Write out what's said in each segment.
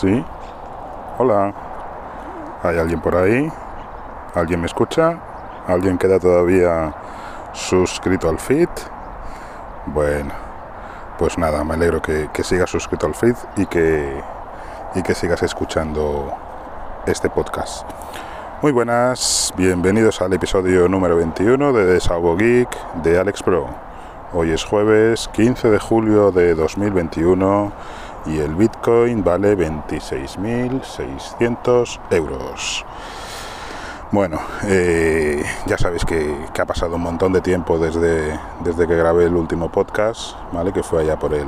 Sí, hola. ¿Hay alguien por ahí? ¿Alguien me escucha? ¿Alguien queda todavía suscrito al feed? Bueno, pues nada, me alegro que, que sigas suscrito al feed y que, y que sigas escuchando este podcast. Muy buenas, bienvenidos al episodio número 21 de Desahogo Geek de Alex Pro. Hoy es jueves 15 de julio de 2021 y el Bitcoin vale 26.600 euros. Bueno, eh, ya sabéis que, ha pasado un montón de tiempo desde, desde que grabé el último podcast, ¿vale? que fue allá por el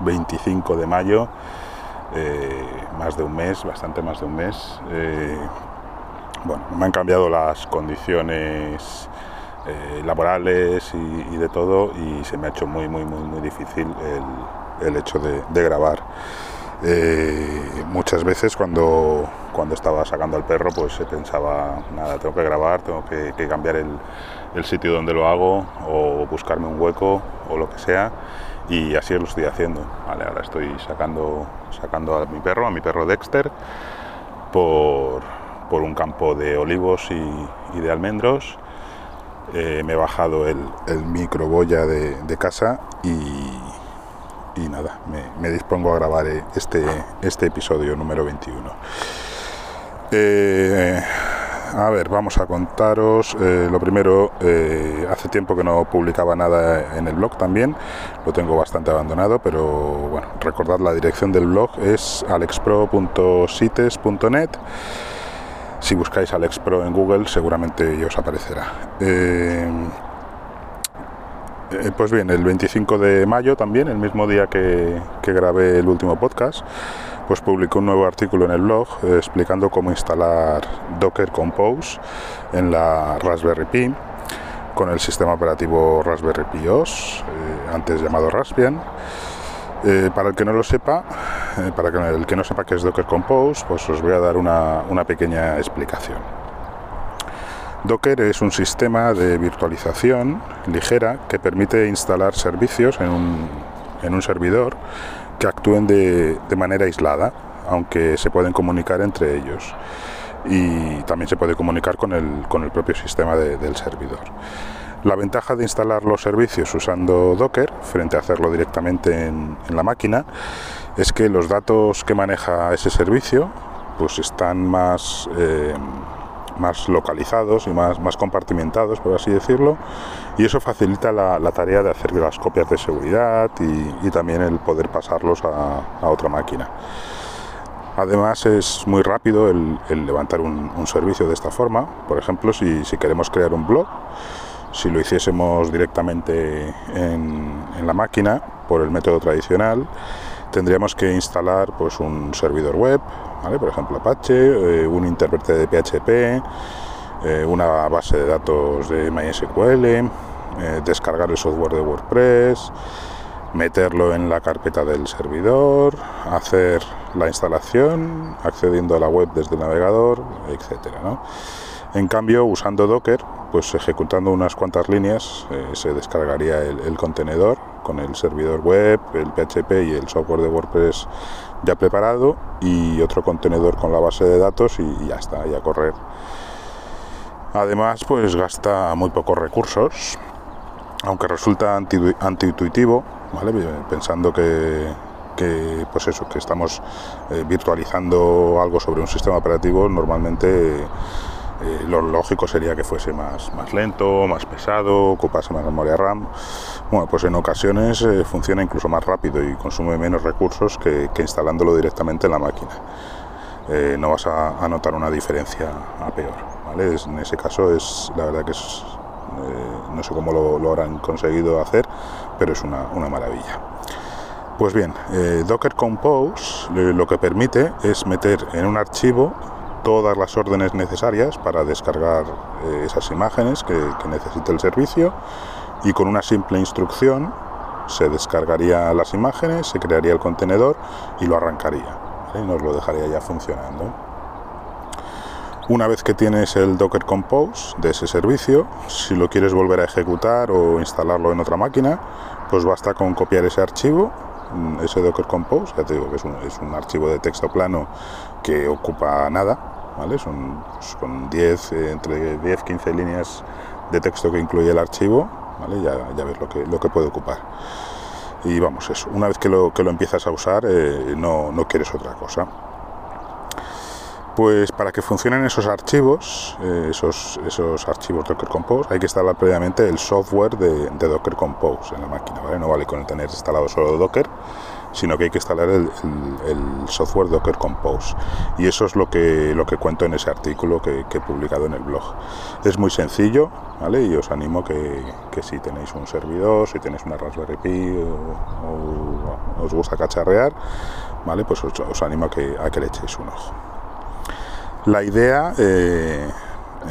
25 de mayo, eh, más de un mes, bastante más de un mes. Eh, bueno, me han cambiado las condiciones laborales y, de todo y se me ha hecho muy, muy, muy, muy difícil el el hecho de, grabar. Eh, muchas veces cuando, cuando estaba sacando al perro pues se pensaba, nada, tengo que grabar, tengo que, cambiar el, sitio donde lo hago o buscarme un hueco o lo que sea y así lo estoy haciendo. ahora estoy sacando, sacando a mi perro, a mi perro Dexter, por, un campo de olivos y, de almendros. Eh, me he bajado el, el micro boya de casa y, y nada, me, dispongo a grabar eh, este, este episodio número 21. Eh, a ver, vamos a contaros. Eh, lo primero, hace tiempo que no publicaba nada en el blog también, lo tengo bastante abandonado, pero bueno, recordad la dirección del blog es alexpro.sites.net. Si buscáis Alexpro en Google, seguramente os aparecerá. Eh, pues bien, el 25 de mayo también, el mismo día que, grabé el último podcast, pues publicó un nuevo artículo en el blog eh, explicando cómo instalar Docker Compose en la Raspberry Pi con el sistema operativo Raspberry Pi OS, eh, antes llamado Raspbian. para el que no lo sepa, para el que no sepa qué es Docker Compose, pues os voy a dar una pequeña explicación. Docker es un sistema de virtualización ligera que permite instalar servicios en un, servidor que actúen de, manera aislada, aunque se pueden comunicar entre ellos. Y también se puede comunicar con el, propio sistema del servidor. La ventaja de instalar los servicios usando Docker frente a hacerlo directamente en, la máquina es que los datos que maneja ese servicio pues están más eh, más localizados y más, más compartimentados, por así decirlo, y eso facilita la, tarea de hacer las copias de seguridad y, también el poder pasarlos a, otra máquina. Además es muy rápido el, levantar un, servicio de esta forma. Por ejemplo, si, queremos crear un blog, si lo hiciésemos directamente en, en, la máquina por el método tradicional, tendríamos que instalar pues, un servidor web, por ejemplo Apache, eh, un intérprete de PHP, eh, una base de datos de MySQL, eh, descargar el software de WordPress, meterlo en la carpeta del servidor, hacer la instalación, accediendo a la web desde el navegador, etcétera. En cambio, usando Docker, pues ejecutando unas cuantas líneas, se descargaría el, contenedor con el servidor web, el PHP y el software de WordPress ya preparado y otro contenedor con la base de datos y ya está, ya correr. Además, pues gasta muy pocos recursos, aunque resulta antiintuitivo, ¿vale? pensando que, pues eso, que estamos eh, virtualizando algo sobre un sistema operativo, normalmente eh, lo lógico sería que fuese más, más lento, más pesado, ocupase más memoria RAM. Bueno, pues en ocasiones eh, funciona incluso más rápido y consume menos recursos que, instalándolo directamente en la máquina. Eh, no vas a, notar una diferencia a peor. ¿vale? en ese caso es la verdad que es, no sé cómo lo, habrán conseguido hacer, pero es una, una maravilla. Pues bien, Docker Compose lo que permite es meter en un archivo todas las órdenes necesarias para descargar eh, esas imágenes que, necesite el servicio y con una simple instrucción se descargaría las imágenes, se crearía el contenedor y lo arrancaría y nos lo dejaría ya funcionando. Una vez que tienes el Docker Compose de ese servicio, si lo quieres volver a ejecutar o instalarlo en otra máquina, pues basta con copiar ese archivo, mm, ese Docker Compose, ya te digo que es un archivo de texto plano que ocupa nada, Son, con 10, eh, entre 10 15 líneas de texto que incluye el archivo, ¿vale? Ya, ya ves lo que, lo que puede ocupar. Y vamos, eso, una vez que lo, que lo empiezas a usar, eh, no, no quieres otra cosa. Pues para que funcionen esos archivos, eh, esos, esos archivos Docker Compose, hay que instalar previamente el software de, Docker Compose en la máquina, ¿vale? No vale con tener instalado solo Docker, sino que hay que instalar el, software Docker Compose. Y eso es lo que, lo que cuento en ese artículo que, he publicado en el blog. Es muy sencillo, ¿vale? Y os animo que, que si tenéis un servidor, si tenéis una Raspberry Pi o, os gusta cacharrear, ¿vale? Pues os, animo a que, a que le echéis un ojo. La idea eh,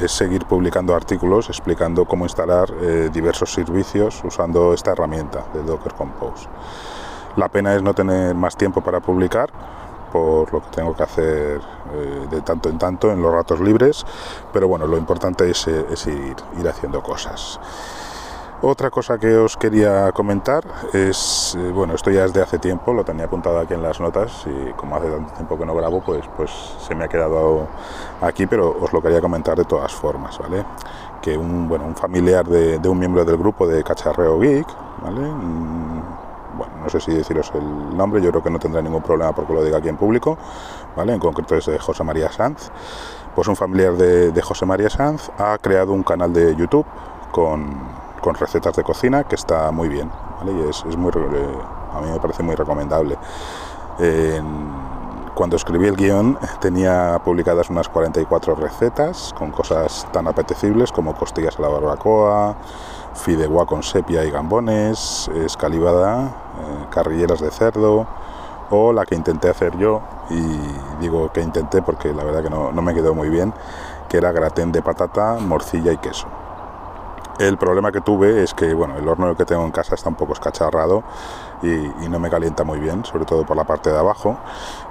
es seguir publicando artículos explicando cómo instalar eh, diversos servicios usando esta herramienta de Docker Compose. La pena es no tener más tiempo para publicar, por lo que tengo que hacer eh, de tanto en tanto en los ratos libres, pero bueno, lo importante es, ir, ir haciendo cosas. Otra cosa que os quería comentar es, eh, bueno, esto ya es de hace tiempo, lo tenía apuntado aquí en las notas y como hace tanto tiempo que no grabo, pues, pues se me ha quedado aquí, pero os lo quería comentar de todas formas, ¿vale? Que un, bueno, un familiar de, un miembro del grupo de Cacharreo Geek, ¿vale? Bueno, no sé si deciros el nombre, yo creo que no tendrá ningún problema porque lo diga aquí en público, ¿vale? En concreto es de José María Sanz. Pues un familiar de, de José María Sanz ha creado un canal de YouTube con con recetas de cocina que está muy bien y es, muy eh, a mí me parece muy recomendable cuando escribí el guion tenía publicadas unas 44 recetas con cosas tan apetecibles como costillas a la barbacoa fideuá con sepia y gambones escalivada eh, carrilleras de cerdo o la que intenté hacer yo y digo que intenté porque la verdad que no, me quedó muy bien que era gratén de patata, morcilla y queso. El problema que tuve es que bueno, el horno que tengo en casa está un poco escacharrado y, no me calienta muy bien, sobre todo por la parte de abajo.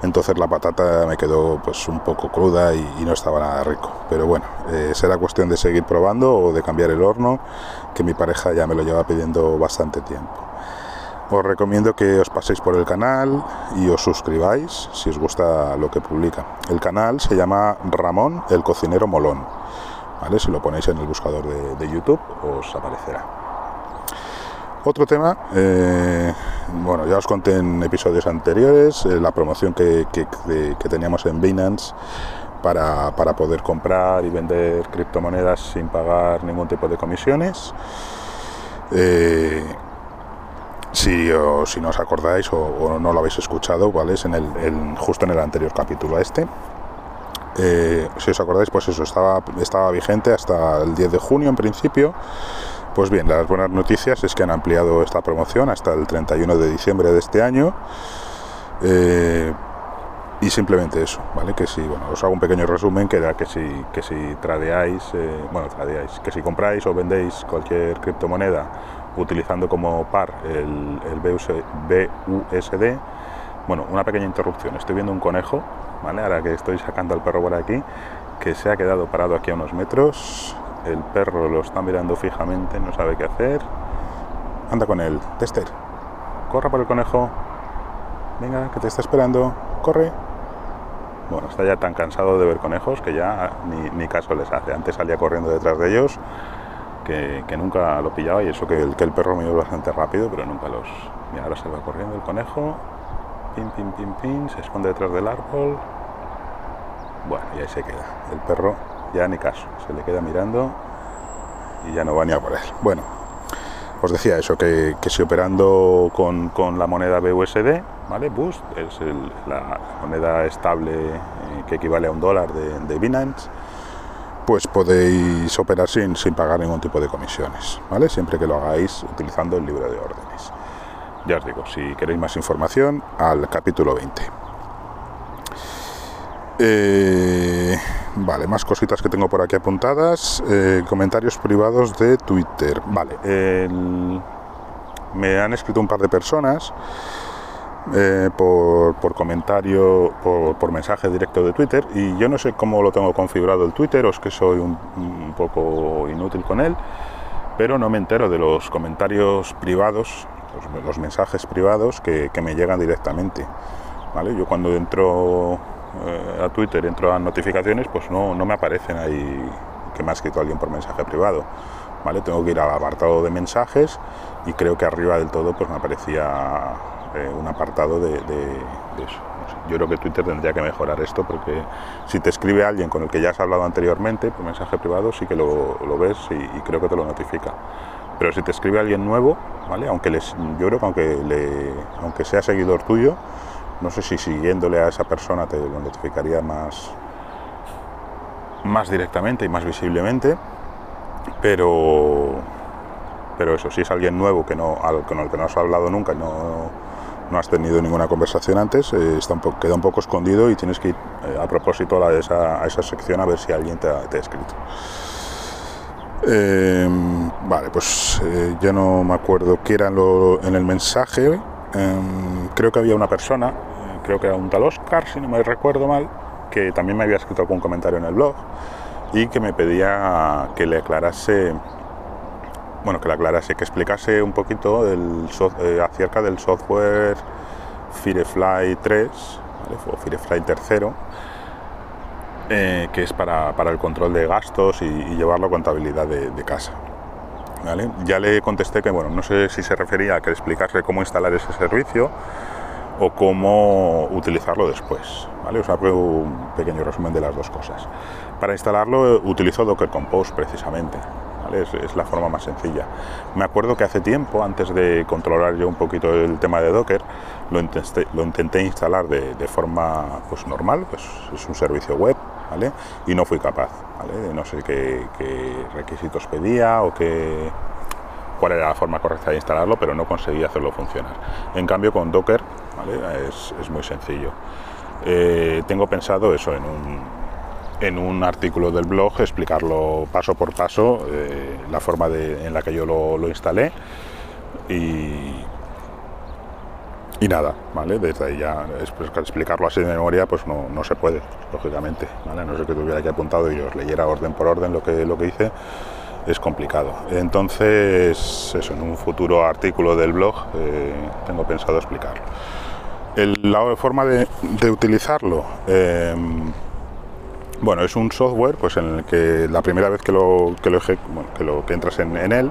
Entonces la patata me quedó pues un poco cruda y, no estaba nada rico. Pero bueno, eh, será cuestión de seguir probando o de cambiar el horno, que mi pareja ya me lo lleva pidiendo bastante tiempo. Os recomiendo que os paséis por el canal y os suscribáis si os gusta lo que publica. El canal se llama Ramón el Cocinero Molón si lo ponéis en el buscador de, YouTube os aparecerá. Otro tema, eh, bueno, ya os conté en episodios anteriores eh, la promoción que, teníamos en Binance para, poder comprar y vender criptomonedas sin pagar ningún tipo de comisiones. Eh, si, si no os acordáis o, no lo habéis escuchado, ¿vale? Es en el, justo en el anterior capítulo a este. Si os acordáis, pues eso estaba, estaba vigente hasta el 10 de junio en principio. Pues bien, las buenas noticias es que han ampliado esta promoción hasta el 31 de diciembre de este año. Eh, y simplemente eso, ¿vale? Que si, bueno, os hago un pequeño resumen, que era que si, que si tradeáis, eh, bueno, tradeáis, que si compráis o vendéis cualquier criptomoneda utilizando como par el, el BUSD, bueno, una pequeña interrupción, estoy viendo un conejo Ahora que estoy sacando al perro por aquí, que se ha quedado parado aquí a unos metros, el perro lo está mirando fijamente, no sabe qué hacer. Anda con él, Tester, corra por el conejo, venga, que te está esperando, corre. Bueno, está ya tan cansado de ver conejos que ya ni, caso les hace. Antes salía corriendo detrás de ellos, que, nunca lo pillaba y eso que el, que el perro me iba bastante rápido, pero nunca los... Mira, ahora se va corriendo el conejo, pim, pim, pim, pim, se esconde detrás del árbol. Bueno, y ahí se queda. El perro ya ni caso, se le queda mirando y ya no va ni a por él. Bueno, os decía eso, que, si operando con, la moneda BUSD, ¿vale? Boost es la moneda estable eh, que equivale a un dólar de, de, Binance, pues podéis operar sin, sin pagar ningún tipo de comisiones, ¿vale? Siempre que lo hagáis utilizando el libro de órdenes. Ya os digo, si queréis más información, al capítulo 20. Eh, vale, más cositas que tengo por aquí apuntadas. Eh, comentarios privados de Twitter. Vale, me han escrito un par de personas eh, por, comentario, por, mensaje directo de Twitter y yo no sé cómo lo tengo configurado el Twitter o es que soy un poco inútil con él, pero no me entero de los comentarios privados los, mensajes privados que, me llegan directamente. ¿vale? Yo cuando entro eh, a Twitter, entro a notificaciones, pues no, no me aparecen ahí que me ha escrito alguien por mensaje privado. ¿vale? Tengo que ir al apartado de mensajes y creo que arriba del todo pues me aparecía eh, un apartado de, eso. Yo creo que Twitter tendría que mejorar esto porque si te escribe alguien con el que ya has hablado anteriormente por mensaje privado sí que lo, ves y, creo que te lo notifica. Pero si te escribe alguien nuevo, ¿vale? aunque les, yo creo que aunque, le, aunque sea seguidor tuyo, no sé si siguiéndole a esa persona te lo notificaría más, más directamente y más visiblemente, pero, pero eso, si es alguien nuevo que no, con el que no has hablado nunca y no, no has tenido ninguna conversación antes, eh, está un queda un poco escondido y tienes que ir eh, a propósito a esa, a esa, sección a ver si alguien te ha, escrito. Em, vale, pues eh, ya no me acuerdo qué era lo, en el mensaje. Em, creo que había una persona, creo que era un tal Oscar, si no me recuerdo mal, que también me había escrito algún comentario en el blog y que me pedía que le aclarase bueno, que le aclarase, que explicase un poquito eh, acerca del software Firefly 3 o Firefly 3, eh, que es para, el control de gastos y, llevarlo a contabilidad de, casa. Ya le contesté que, bueno, no sé si se refería a que explicarle cómo instalar ese servicio o cómo utilizarlo después. ¿vale? Os hago un pequeño resumen de las dos cosas. Para instalarlo utilizo Docker Compose precisamente es, la forma más sencilla. Me acuerdo que hace tiempo, antes de controlar yo un poquito el tema de Docker, lo intenté, lo intenté instalar de, forma pues, normal, pues es un servicio web, ¿vale? Y no fui capaz, ¿vale? No sé qué, requisitos pedía o qué, cuál era la forma correcta de instalarlo, pero no conseguí hacerlo funcionar. En cambio, con Docker ¿vale? es, muy sencillo. Eh, tengo pensado eso en un, en un artículo del blog explicarlo paso por paso, eh, la forma en la que yo lo, instalé y, y nada, ¿vale? Desde ahí ya explicarlo así de memoria pues no, se puede, lógicamente, ¿vale? No sé que tuviera aquí apuntado y os leyera orden por orden lo que, lo que hice, es complicado. Entonces, eso, en un futuro artículo del blog eh, tengo pensado explicarlo. La forma de, utilizarlo... Eh, bueno, es un software pues en el que la primera vez que lo que lo, que, entras en, él,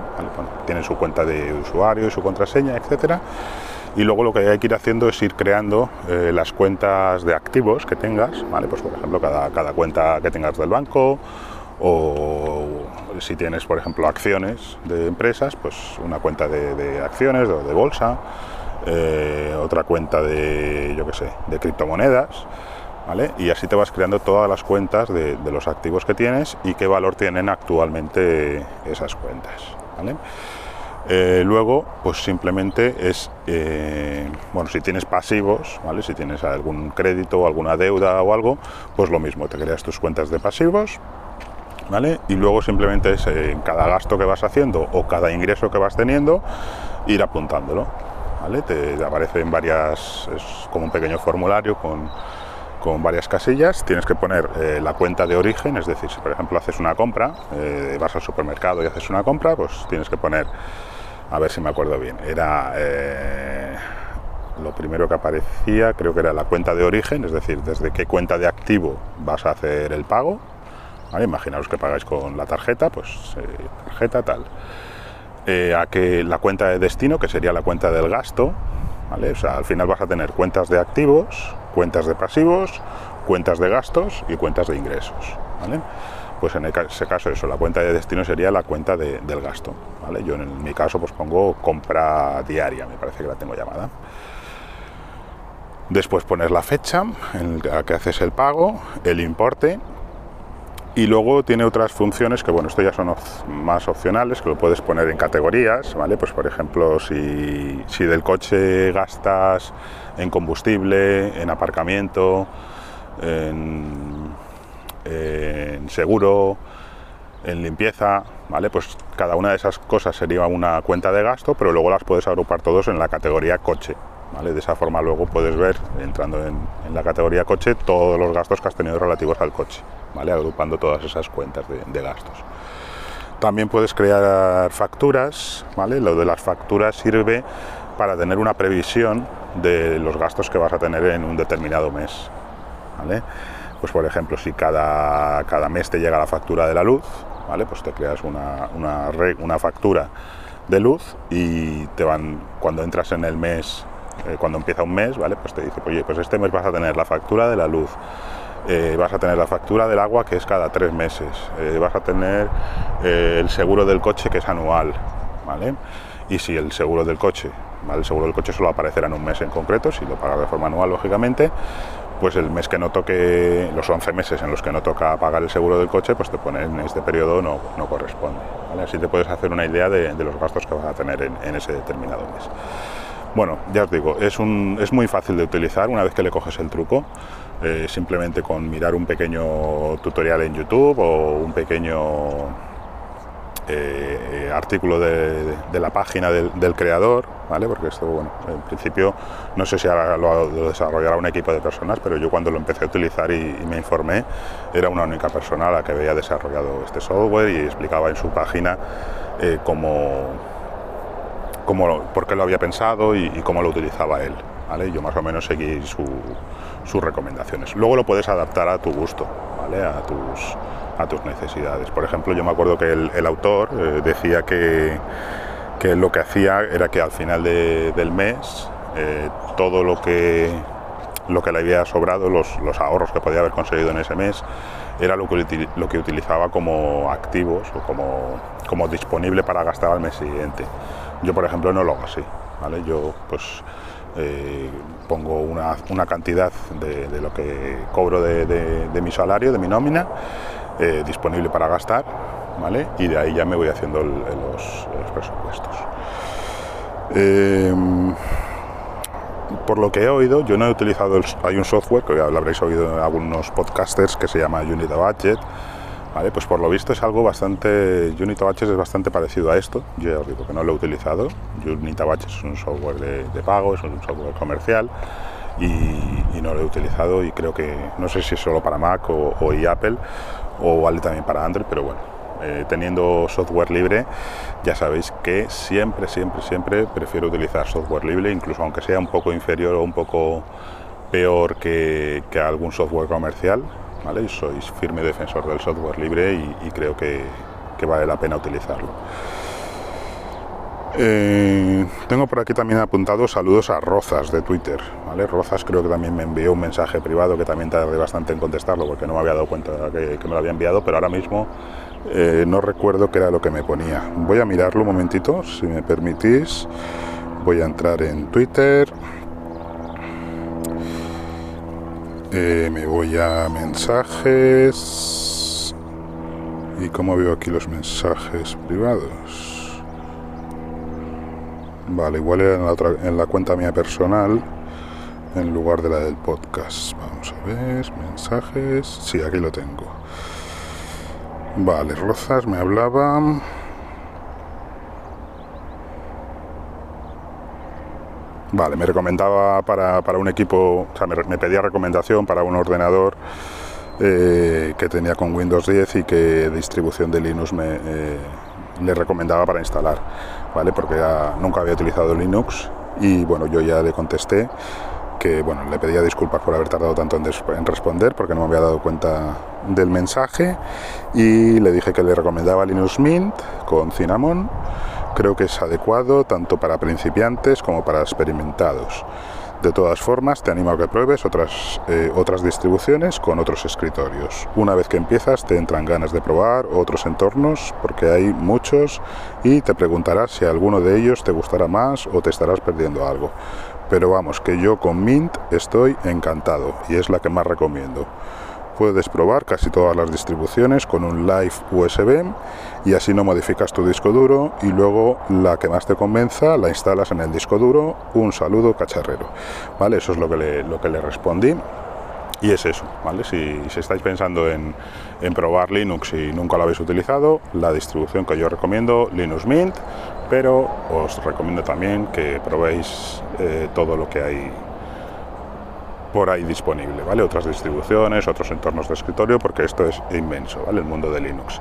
tiene su cuenta de usuario y su contraseña, etcétera. Y luego lo que hay que ir haciendo es ir creando eh, las cuentas de activos que tengas, ¿vale? Pues por ejemplo, cada, cada cuenta que tengas del banco, o si tienes, por ejemplo, acciones de empresas, pues una cuenta de, acciones o de bolsa, eh, otra cuenta de, yo qué sé, de criptomonedas. Y así te vas creando todas las cuentas de, los activos que tienes y qué valor tienen actualmente esas cuentas, eh, luego, pues simplemente es, eh, bueno, si tienes pasivos, ¿vale? Si tienes algún crédito o alguna deuda o algo, pues lo mismo, te creas tus cuentas de pasivos, ¿vale? Y luego simplemente es en cada gasto que vas haciendo o cada ingreso que vas teniendo, ir apuntándolo, ¿vale? Te aparece en varias, es como un pequeño formulario con con varias casillas, tienes que poner eh, la cuenta de origen, es decir, si por ejemplo haces una compra, eh, vas al supermercado y haces una compra, pues tienes que poner, a ver si me acuerdo bien, era eh, lo primero que aparecía, creo que era la cuenta de origen, es decir, desde qué cuenta de activo vas a hacer el pago, imaginaos que pagáis con la tarjeta, pues tarjeta tal. A que la cuenta de destino, que sería la cuenta del gasto, al final vas a tener cuentas de activos, cuentas de pasivos, cuentas de gastos y cuentas de ingresos. Pues en ese caso eso, la cuenta de destino sería la cuenta del gasto. ¿vale? Yo en mi caso pues pongo compra diaria, me parece que la tengo llamada. Después pones la fecha en la que haces el pago, el importe y luego tiene otras funciones que, bueno, esto ya son más opcionales, que lo puedes poner en categorías, ¿vale? Pues por ejemplo, si, si del coche gastas en combustible, en aparcamiento, en, seguro, en limpieza, ¿vale? Pues cada una de esas cosas sería una cuenta de gasto, pero luego las puedes agrupar todos en la categoría coche, ¿vale? De esa forma luego puedes ver, entrando en, la categoría coche, todos los gastos que has tenido relativos al coche, ¿vale? Agrupando todas esas cuentas de, gastos. También puedes crear facturas, ¿vale? Lo de las facturas sirve para tener una previsión de los gastos que vas a tener en un determinado mes. ¿vale? Pues por ejemplo, si cada, cada mes te llega la factura de la luz, ¿vale? pues te creas una, una, una factura de luz y te van, cuando entras en el mes, eh, cuando empieza un mes, ¿vale? Pues te dice, oye, pues este mes vas a tener la factura de la luz, eh, vas a tener la factura del agua que es cada tres meses, eh, vas a tener el seguro del coche que es anual, ¿vale? Y si el seguro del coche. El seguro del coche solo aparecerá en un mes en concreto, si lo pagas de forma anual, lógicamente, pues el mes que no toque, los 11 meses en los que no toca pagar el seguro del coche, pues te pone en este periodo no, no corresponde. Así te puedes hacer una idea de, los gastos que vas a tener en, ese determinado mes. Bueno, ya os digo, es, un, es muy fácil de utilizar una vez que le coges el truco. Eh, simplemente con mirar un pequeño tutorial en YouTube o un pequeño eh, artículo de, la página del, creador, ¿vale? Porque esto, bueno, en principio no sé si ahora lo, desarrollará un equipo de personas, pero yo cuando lo empecé a utilizar y, me informé, era una única persona la que había desarrollado este software y explicaba en su página eh, cómo, cómo, por qué lo había pensado y, cómo lo utilizaba él. ¿vale? Yo más o menos seguí sus recomendaciones. Luego lo puedes adaptar a tu gusto, ¿vale? A tus a tus necesidades. Por ejemplo, yo me acuerdo que el, autor eh, decía que, que, lo que hacía era que al final del mes eh, todo lo que, lo que le había sobrado, los, los, ahorros que podía haber conseguido en ese mes, era lo que, lo que utilizaba como activos o como, como disponible para gastar al mes siguiente. Yo, por ejemplo, no lo hago así. ¿vale? Yo, pues, eh, pongo una, una cantidad de, lo que cobro de, mi salario, de mi nómina, eh, disponible para gastar, ¿vale? Y de ahí ya me voy haciendo los, presupuestos. Eh, por lo que he oído, yo no he utilizado, hay un software que lo habréis oído en algunos podcasters que se llama Unity Budget, Pues por lo visto es algo bastante, Unity Budget es bastante parecido a esto, yo ya os digo que no lo he utilizado, Unity Budget es un software de, pago, es un software comercial y, no lo he utilizado y creo que, no sé si es solo para Mac o, Apple, o vale también para Android, pero bueno, eh, teniendo software libre, ya sabéis que siempre, siempre, siempre prefiero utilizar software libre, incluso aunque sea un poco inferior o un poco peor que, algún software comercial, ¿vale? Sois firme defensor del software libre y, creo que, vale la pena utilizarlo. Eh, tengo por aquí también apuntado saludos a Rozas de Twitter. Rozas creo que también me envió un mensaje privado que también tardé bastante en contestarlo porque no me había dado cuenta que, me lo había enviado, pero ahora mismo eh, no recuerdo qué era lo que me ponía. Voy a mirarlo un momentito, si me permitís. Voy a entrar en Twitter. Eh, me voy a mensajes. ¿Y cómo veo aquí los mensajes privados? Vale, igual era en la, cuenta mía personal en lugar de la del podcast. Vamos a ver, mensajes. Sí, aquí lo tengo. Vale, Rozas me hablaba. Vale, me recomendaba para, para un equipo, o sea, me, pedía recomendación para un ordenador eh, que tenía con Windows 10 y que distribución de Linux me, eh, le recomendaba para instalar, ¿vale? Porque nunca había utilizado Linux y bueno, yo ya le contesté que bueno, le pedía disculpas por haber tardado tanto en, responder porque no me había dado cuenta del mensaje y le dije que le recomendaba Linux Mint con Cinnamon. Creo que es adecuado tanto para principiantes como para experimentados. De todas formas, te animo a que pruebes otras, eh, otras distribuciones con otros escritorios. Una vez que empiezas, te entran ganas de probar otros entornos, porque hay muchos, y te preguntarás si alguno de ellos te gustará más o te estarás perdiendo algo. Pero vamos, que yo con Mint estoy encantado y es la que más recomiendo puedes probar casi todas las distribuciones con un Live USB y así no modificas tu disco duro y luego la que más te convenza la instalas en el disco duro. Un saludo cacharrero. ¿Vale? Eso es lo que le, lo que le respondí. Y es eso, ¿vale? Si, si estáis pensando en, en, probar Linux y nunca lo habéis utilizado, la distribución que yo recomiendo, Linux Mint, pero os recomiendo también que probéis eh, todo lo que hay por ahí disponible, ¿vale? Otras distribuciones, otros entornos de escritorio, porque esto es inmenso, ¿vale? El mundo de Linux.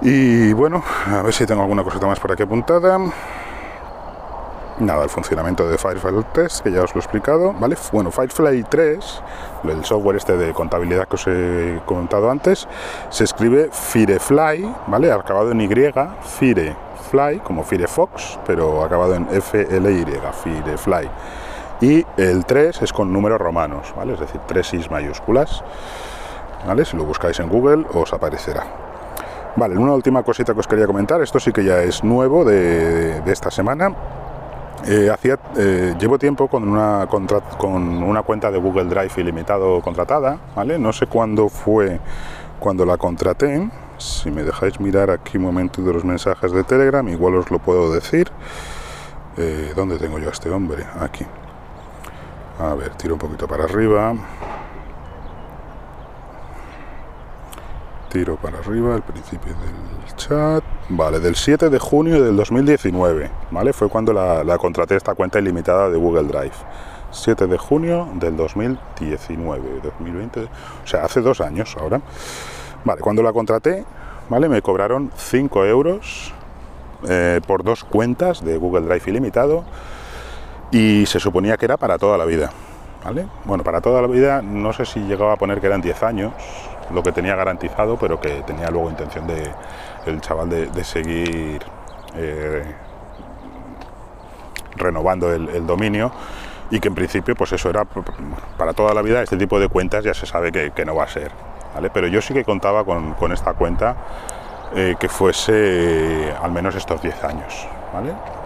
Y bueno, a ver si tengo alguna cosita más por aquí apuntada. nada, el funcionamiento de Firefly 3, que ya os lo he explicado, ¿vale? Bueno, Firefly 3, el software este de contabilidad que os he comentado antes, se escribe Firefly, ¿vale? Acabado en Y, Firefly, como Firefox, pero acabado en F-L-Y, Firefly. Y el 3 es con números romanos, ¿vale? Es decir, 3 is mayúsculas, ¿vale? Si lo buscáis en Google os aparecerá. Vale, una última cosita que os quería comentar, esto sí que ya es nuevo de, esta semana, eh, hacía, eh, llevo tiempo con una, con una cuenta de Google Drive ilimitado contratada, ¿vale? No sé cuándo fue cuando la contraté. Si me dejáis mirar aquí un momento de los mensajes de Telegram, igual os lo puedo decir. Eh, ¿Dónde tengo yo a este hombre? Aquí. A ver, tiro un poquito para arriba. Tiro para arriba, el principio del chat. Vale, del 7 de junio del 2019, ¿vale? Fue cuando la, contraté esta cuenta ilimitada de Google Drive. 7 de junio del 2019, 2020, o sea, hace dos años ahora. Vale, cuando la contraté, ¿vale? Me cobraron 5 euros eh, por dos cuentas de Google Drive ilimitado y se suponía que era para toda la vida, ¿vale? Bueno, para toda la vida, no sé si llegaba a poner que eran 10 años, lo que tenía garantizado, pero que tenía luego intención de el chaval de, seguir eh, renovando el, dominio y que en principio pues eso era para toda la vida este tipo de cuentas ya se sabe que, no va a ser ¿vale? pero yo sí que contaba con, esta cuenta eh, que fuese al menos estos 10 años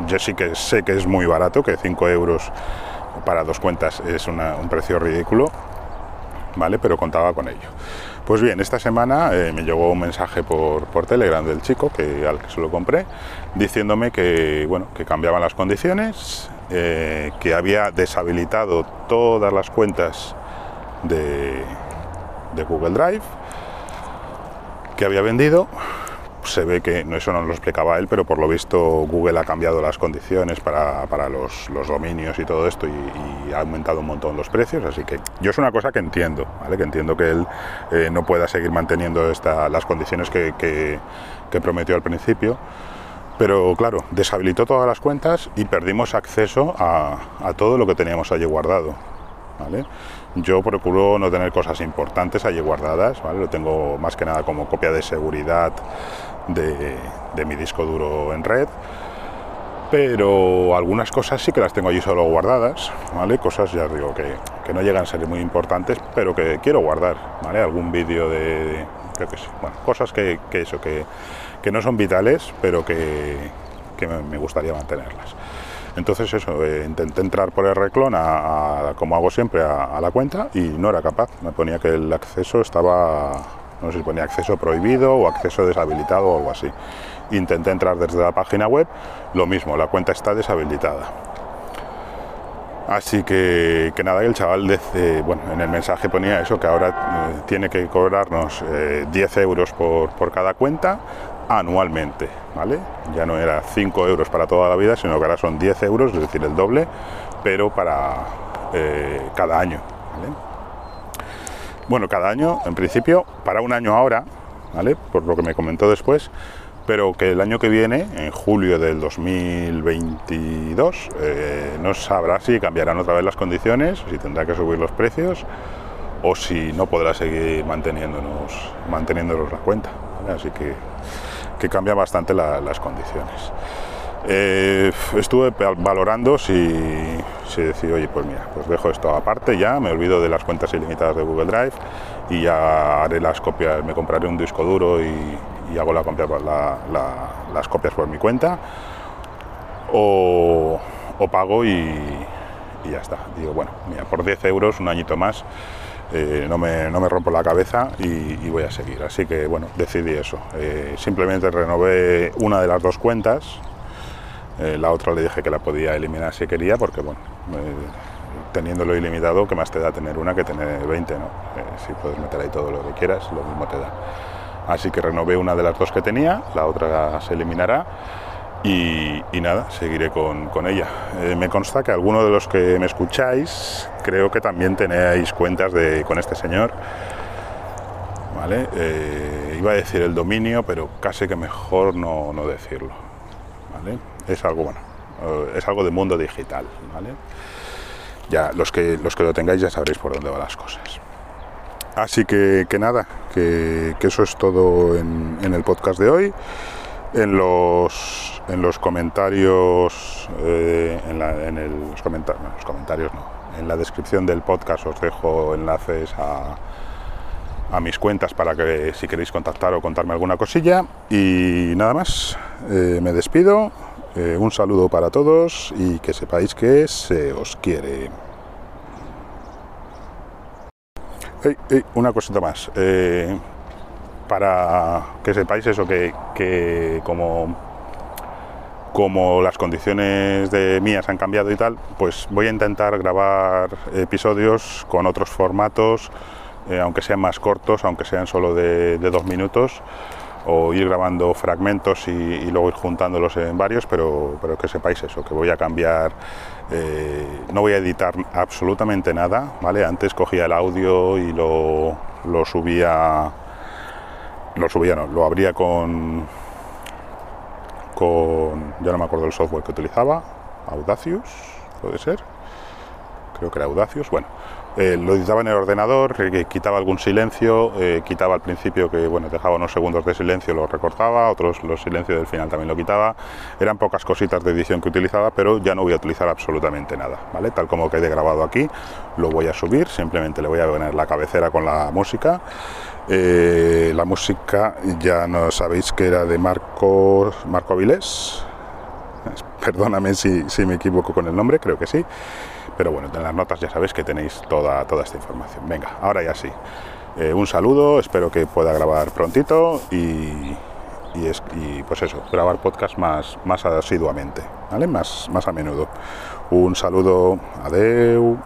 yo sí que sé que es muy barato que 5 euros para dos cuentas es un precio ridículo vale pero contaba con ello. Pues bien, esta semana eh, me llegó un mensaje por, Telegram del chico que, al que se lo compré, diciéndome que, bueno, que cambiaban las condiciones, eh, que había deshabilitado todas las cuentas de, de Google Drive, que había vendido se ve que eso no lo explicaba él, pero por lo visto Google ha cambiado las condiciones para, los, dominios y todo esto y, ha aumentado un montón los precios, así que yo es una cosa que entiendo, ¿vale? que entiendo que él eh, no pueda seguir manteniendo esta, las condiciones que, prometió al principio, pero claro, deshabilitó todas las cuentas y perdimos acceso a, a todo lo que teníamos allí guardado. ¿vale? Yo procuro no tener cosas importantes allí guardadas, ¿vale? Lo tengo más que nada como copia de seguridad de, mi disco duro en red pero algunas cosas sí que las tengo allí solo guardadas, ¿vale? Cosas, ya digo, que, no llegan a ser muy importantes, pero que quiero guardar, ¿vale? Algún vídeo de, creo que sí, cosas que, eso, que, no son vitales, pero que, me gustaría mantenerlas. Entonces eso, eh, intenté entrar por el reclon, a, como hago siempre, a, la cuenta y no era capaz. Me ponía que el acceso estaba, no sé si ponía acceso prohibido o acceso deshabilitado o algo así. Intenté entrar desde la página web, lo mismo, la cuenta está deshabilitada. Así que, que nada, el chaval, desde, bueno, en el mensaje ponía eso, que ahora eh, tiene que cobrarnos 10 eh, euros por, por cada cuenta, anualmente, ¿vale? Ya no era 5 euros para toda la vida, sino que ahora son 10 euros, es decir, el doble, pero para eh, cada año, Bueno, cada año, en principio, para un año ahora, ¿vale? Por lo que me comentó después, pero que el año que viene, en julio del 2022, eh, no sabrá si cambiarán otra vez las condiciones, si tendrá que subir los precios o si no podrá seguir manteniéndonos, manteniéndonos la cuenta. Así que que cambia bastante las condiciones. Eh, estuve valorando si, si decir, oye, pues mira, pues dejo esto aparte ya, me olvido de las cuentas ilimitadas de Google Drive y ya haré las copias, me compraré un disco duro y, hago la, las copias por mi cuenta o, pago y, y, ya está. Digo, bueno, mira, por 10 euros, un añito más, eh, no, me, no, me, rompo la cabeza y, voy a seguir. Así que bueno, decidí eso. Eh, simplemente renové una de las dos cuentas. Eh, la otra le dije que la podía eliminar si quería, porque bueno, teniéndolo ilimitado, ¿qué más te da tener una que tener 20? ¿no? si puedes meter ahí todo lo que quieras, lo mismo te da. Así que renové una de las dos que tenía, la otra se eliminará y, nada, seguiré con, ella. Eh, me consta que alguno de los que me escucháis, creo que también tenéis cuentas con este señor. ¿Vale? Eh, iba a decir el dominio, pero casi que mejor no, decirlo. ¿Vale? Es algo bueno. eh, es algo de mundo digital, ¿vale? Ya, los que, los que lo tengáis ya sabréis por dónde van las cosas. Así que, que nada, que, eso es todo en, el podcast de hoy. En los, en los comentarios, eh, en, la, en el, los, los comentarios no, en la descripción del podcast os dejo enlaces a, a mis cuentas para que si queréis contactar o contarme alguna cosilla. Y nada más, eh, me despido. Eh, un saludo para todos y que sepáis que se os quiere. Una cosita más. Eh, para que sepáis eso, que, como, como las condiciones de mías han cambiado y tal, pues voy a intentar grabar episodios con otros formatos, eh, aunque sean más cortos, aunque sean solo de dos minutos o ir grabando fragmentos y, luego ir juntándolos en varios, pero, pero que sepáis eso, que voy a cambiar, eh, no voy a editar absolutamente nada, ¿vale? Antes cogía el audio y lo, lo subía, lo subía, no, lo abría con, con, ya no me acuerdo el software que utilizaba, Audacious, puede ser, creo que era Audacious, bueno, eh, lo editaba en el ordenador, eh, quitaba algún silencio, eh, quitaba al principio que bueno, dejaba unos segundos de silencio, lo recortaba, otros los silencios del final también lo quitaba. Eran pocas cositas de edición que utilizaba, pero ya no voy a utilizar absolutamente nada, ¿vale? Tal como quede grabado aquí, lo voy a subir, simplemente le voy a poner la cabecera con la música. Eh, la música ya no sabéis que era de Marco, Marco Avilés. Perdóname si, si me equivoco con el nombre, creo que sí. Pero bueno, en las notas ya sabéis que tenéis toda, toda esta información. Venga, ahora ya sí. Eh, un saludo, espero que pueda grabar prontito y, y, es, y, pues eso, grabar podcast más, más asiduamente, ¿vale? Más, más a menudo. Un saludo, adeu.